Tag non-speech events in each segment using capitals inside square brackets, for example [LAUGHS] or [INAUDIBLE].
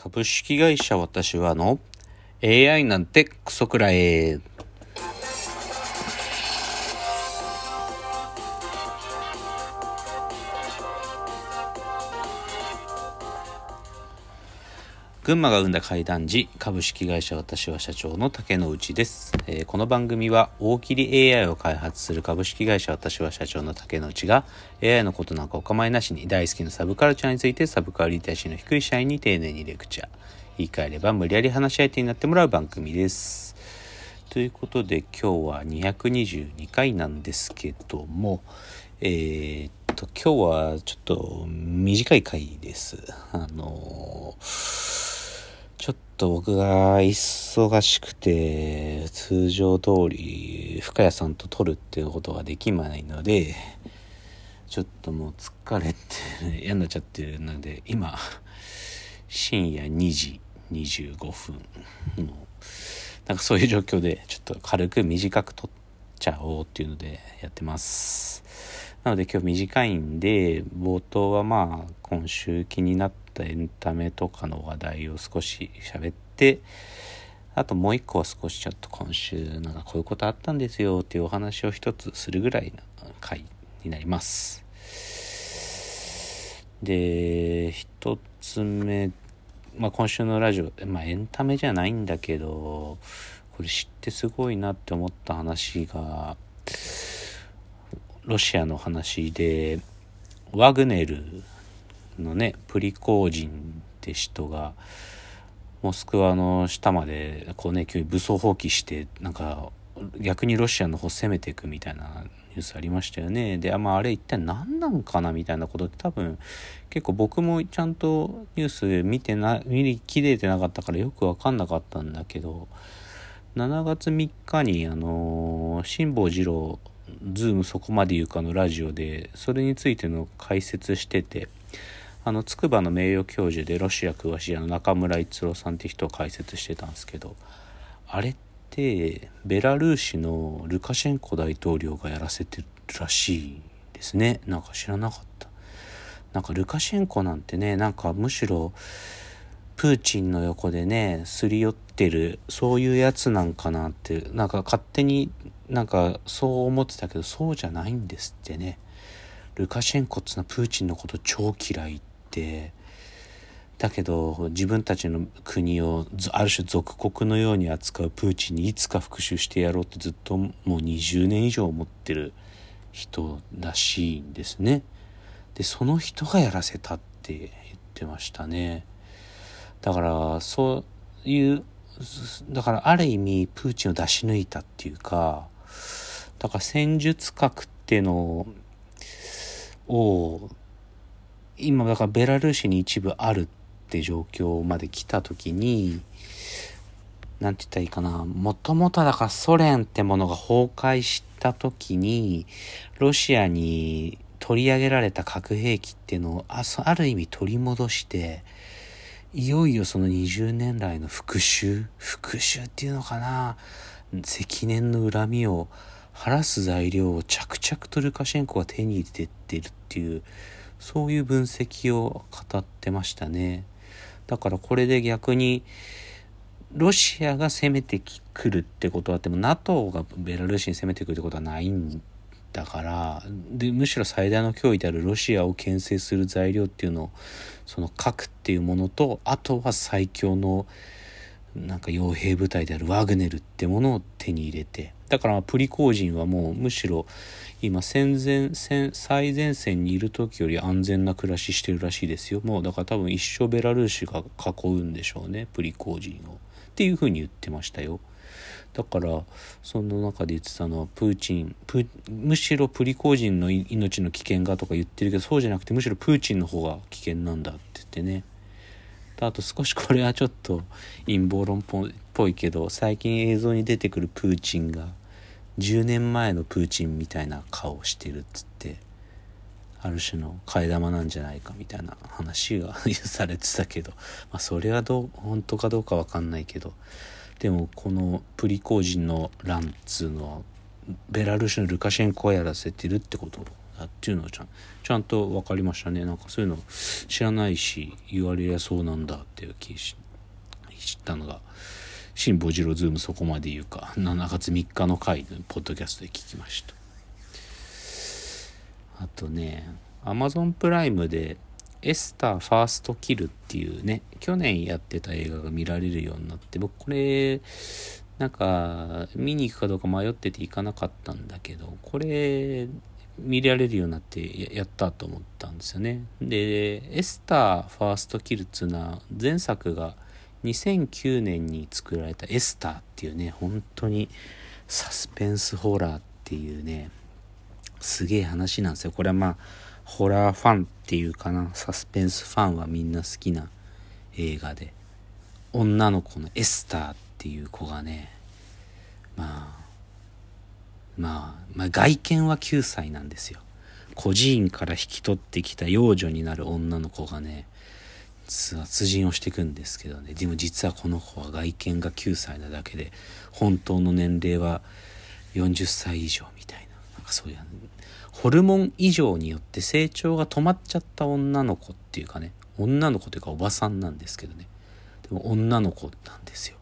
株式会社私はの AI なんてクソくらい。群馬が生んだ怪談時株式会社私は社長の竹之内です、えーこの番組は大喜利 AI を開発する株式会社私は社長の竹之内が AI のことなんかお構いなしに大好きなサブカルチャーについてサブカルリテラシーの低い社員に丁寧にレクチャー。言い換えれば無理やり話し相手になってもらう番組です。ということで今日は222回なんですけどもえーっと今日はちょっと短い回です。あのーと僕が忙しくて通常通り深谷さんと撮るっていうことができないのでちょっともう疲れて [LAUGHS] 嫌になっちゃってるので今深夜2時25分のなんかそういう状況でちょっと軽く短く撮ってちゃおうっていうのでやってます。なので今日短いんで冒頭はまあ今週気になったエンタメとかの話題を少し喋ってあともう一個は少しちょっと今週なんかこういうことあったんですよっていうお話を一つするぐらいの回になります。で一つ目まあ今週のラジオまあエンタメじゃないんだけどこれ知ってすごいなって思った話がロシアの話でワグネルのねプリコージンって人がモスクワの下までこうね急に武装蜂起してなんか逆にロシアの方攻めていくみたいなニュースありましたよね。であ,、まあ、あれ一体何なんかなみたいなことって多分結構僕もちゃんとニュース見てな見れてなかったからよく分かんなかったんだけど7月3日にあの辛坊治郎ズームそこまで言うかのラジオでそれについての解説しててあの筑波の名誉教授でロシア詳しいあの中村逸郎さんって人を解説してたんですけどあれってベラルーシのルカシェンコ大統領がやらせてるらしいですね。なんか知らなかった。なんかルカシェンコなんてねなんかむしろプーチンの横でねすり寄ってるそういうやつなんかなってなんか勝手になんかそう思ってたけどそうじゃないんですってね。ルカシェンコっつうのはプーチンのこと超嫌いって。だけど自分たちの国をある種属国のように扱うプーチンにいつか復讐してやろうってずっともう20年以上思ってる人らしいんですね。でその人がやらせたって言ってましたね。だからそういうだからある意味プーチンを出し抜いたっていうかだから戦術核っていうのを今だからベラルーシに一部あるって状況まで来た時に何て言ったらいいかなもともとだからソ連ってものが崩壊した時にロシアに取り上げられた核兵器っていうのをあある意味取り戻していよいよその20年来の復讐？復讐っていうのかな？積年の恨みを晴らす材料を着々とルカシェンコが手に入れてってるっていうそういう分析を語ってましたね。だからこれで逆にロシアが攻めてくるってことはでも NATO がベラルーシに攻めてくるってことはないんだからでむしろ最大の脅威であるロシアを牽制する材料っていうのをその核っていうものとあとは最強のなんか傭兵部隊であるワグネルってものを手に入れてだからプリコージンはもうむしろ今戦前戦最前線にいる時より安全な暮らししてるらしいですよ。もうだから多分一生ベラルーシが囲うんでしょうねプリコージンを。っていうふうに言ってましたよ。だからその中で言ってたのはプーチンむしろプリコージンの命の危険がとか言ってるけどそうじゃなくてむしろプーチンの方が危険なんだって言ってね。あと少しこれはちょっと陰謀論っぽいけど最近映像に出てくるプーチンが10年前のプーチンみたいな顔をしてるっつってある種の替え玉なんじゃないかみたいな話が [LAUGHS] されてたけど、まあ、それはどう本当かどうか分かんないけどでもこのプリゴージンの乱っつうのはベラルーシのルカシェンコがやらせてるってことだっていうのはちゃんちゃんと分かりましたね。なんかそういうの知らないし言われりゃそうなんだっていう気し知ったのが辛坊治郎ズームそこまで言うか。7月3日の回のポッドキャストで聞きましたあとねアマゾンプライムでエスターファーストキルっていうね去年やってた映画が見られるようになって僕これなんか見に行くかどうか迷ってて行かなかったんだけどこれ見られるようになってやったと思ったんですよね。でエスターファーストキルっつうのは前作が2009年に作られたエスターっていうね本当にサスペンスホラーっていうねすげえ話なんですよ。これはまあホラーファンっていうかなサスペンスファンはみんな好きな映画で女の子のエスターっていう子がねまあまあ、まあ、外見は9歳なんですよ。孤児院から引き取ってきた幼女になる女の子がね殺人をしていくんですけどね。でも実はこの子は外見が9歳なだけで本当の年齢は40歳以上みたいななんかそういうホルモン異常によって成長が止まっちゃった女の子っていうかね女の子というかおばさんなんですけどね。でも女の子なんですよ。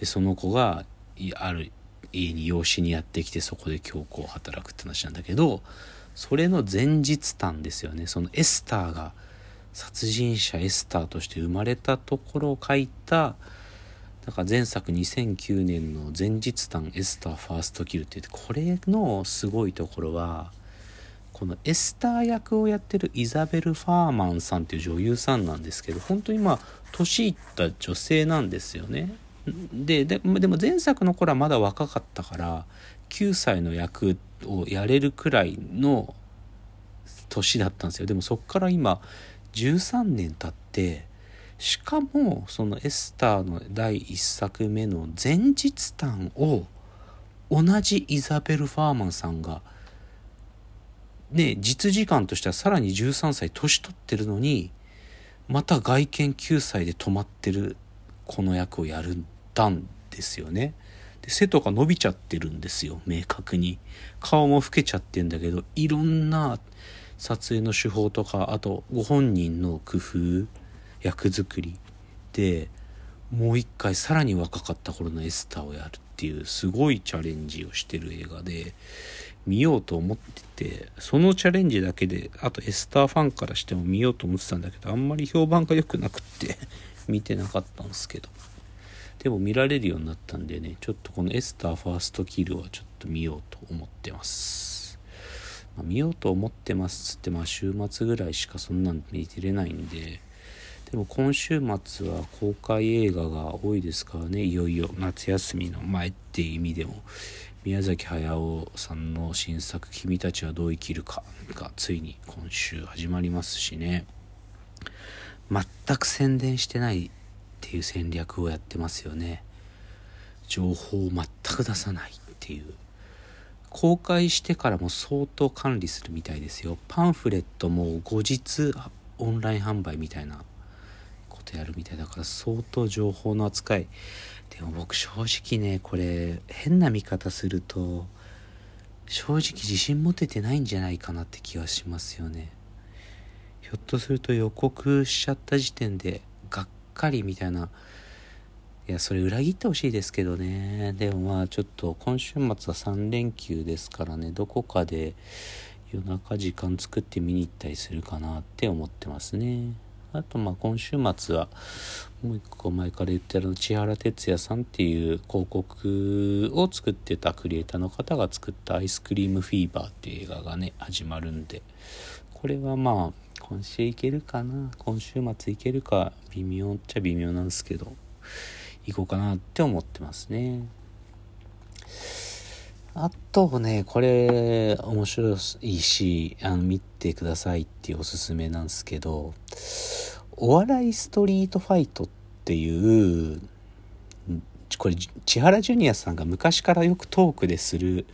でその子がある家に養子にやってきてそこで強行働くって話なんだけどそれの前日譚ですよね。そのエスターが殺人者エスターとして生まれたところを書いただから前作2009年の前日譚エスターファーストキルって言ってこれのすごいところはこのエスター役をやってるイザベル・ファーマンさんっていう女優さんなんですけど本当にまあ年いった女性なんですよね。でででも前作の頃はまだ若かったから9歳の役をやれるくらいの年だったんですよでもそっから今13年経ってしかもそのエスターの第1作目の前日譚を同じイザベル・ファーマンさんがね、実時間としてはさらに13歳年取ってるのにまた外見9歳で止まってるこの役をやるたんですよね。で背とか伸びちゃってるんですよ明確に。顔も老けちゃってんだけどいろんな撮影の手法とかあとご本人の工夫役作りでもう一回さらに若かった頃のエスターをやるっていうすごいチャレンジをしてる映画で見ようと思っててそのチャレンジだけであとエスターファンからしても見ようと思ってたんだけどあんまり評判が良くなくって [LAUGHS] 見てなかったんですけど。でも見られるようになったんでねちょっとこのエスターファーストキルはちょっと見ようと思ってます、まあ、見ようと思ってますっつってまあ週末ぐらいしかそんなん見てれないんで。でも今週末は公開映画が多いですからねいよいよ夏休みの前っていう意味でも。宮崎駿さんの新作「君たちはどう生きるか」がついに今週始まりますしね。全く宣伝してないっていう戦略をやってますよね。情報を全く出さないっていう。公開してからも相当管理するみたいですよ。パンフレットも後日オンライン販売みたいなことやるみたいだから相当情報の扱いでも僕正直ねこれ変な見方すると正直自信持ててないんじゃないかなって気はしますよね。ひょっとすると予告しちゃった時点でがっかりみたいな。いやそれ裏切ってほしいですけどね。でもまあちょっと今週末は3連休ですからね。どこかで夜中時間作って見に行ったりするかなって思ってますね。あとまあ今週末はもう一個前から言ってる千原哲也さんっていう広告を作ってたクリエイターの方が作った「アイスクリームフィーバー」っていう映画がね始まるんで。これはまあ今週いけるかな？今週末いけるか微妙っちゃ微妙なんですけど行こうかなって思ってますね。あとね、これ面白いし、あの見てくださいっていうおすすめなんですけど、お笑いストリートファイトっていうこれ千原ジュニアさんが昔からよくトークでする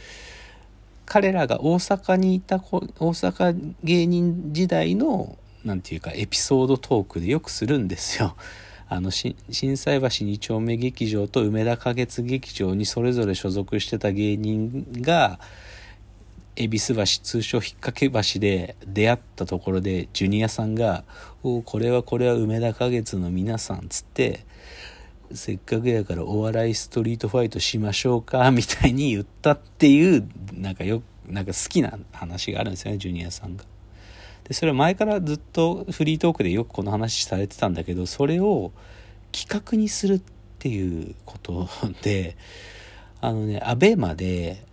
彼らが大阪にいた大阪芸人時代の何て言うかエピソードトークでよくするんですよ。[LAUGHS] あの心斎橋2丁目劇場と梅田花月劇場にそれぞれ所属してた芸人が恵比寿橋通称引っ掛け橋で出会ったところでジュニアさんが「おおこれはこれは梅田花月の皆さん」つって「せっかくやからお笑いストリートファイトしましょうか」[LAUGHS] みたいに言ったっていうなんかよなんか好きな話があるんですよねジュニアさんが。でそれは前からずっとフリートークでよくこの話されてたんだけどそれを企画にするっていうことであのねアベマで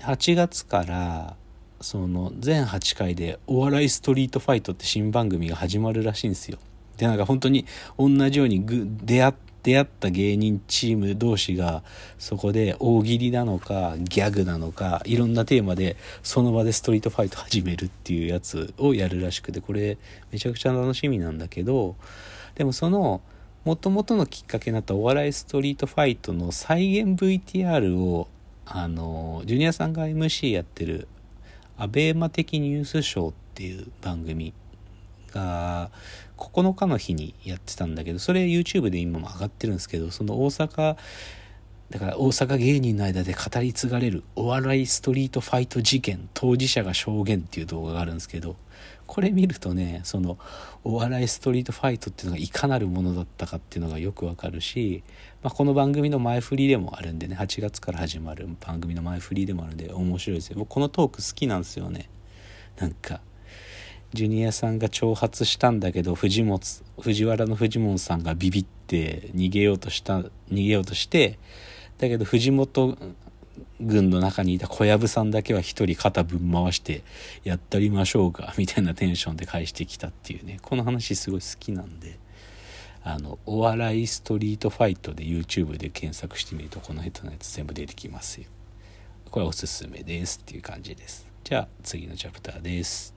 8月からその全8回で「お笑いストリートファイト」って新番組が始まるらしいんですよ。でなんか本当に同じようにぐ出会出会った芸人チーム同士がそこで大喜利なのかギャグなのかいろんなテーマでその場でストリートファイト始めるっていうやつをやるらしくてこれめちゃくちゃ楽しみなんだけどでもそのもともとのきっかけになったお笑いストリートファイトの再現 VTR をあのジュニアさんが MC やってる「アベーマ的ニュースショー」っていう番組が9日の日にやってたんだけどそれ YouTube で今も上がってるんですけどその大阪だから大阪芸人の間で語り継がれるお笑いストリートファイト事件当事者が証言っていう動画があるんですけどこれ見るとねそのお笑いストリートファイトっていうのがいかなるものだったかっていうのがよくわかるし、まあ、この番組の前振りでもあるんでね8月から始まる番組の前振りでもあるんで面白いですよ。僕このトーク好きなんですよね。なんかジュニアさんが挑発したんだけど藤本藤原の藤本さんがビビって逃げようとした逃げようとしてだけど藤本軍の中にいた小籔さんだけは一人肩ぶん回してやったりましょうか [LAUGHS] みたいなテンションで返してきたっていうね。この話すごい好きなんで。あのお笑いストリートファイトで YouTube で検索してみるとこの人のやつ全部出てきますよ。これおすすめですっていう感じです。じゃあ次のチャプターです。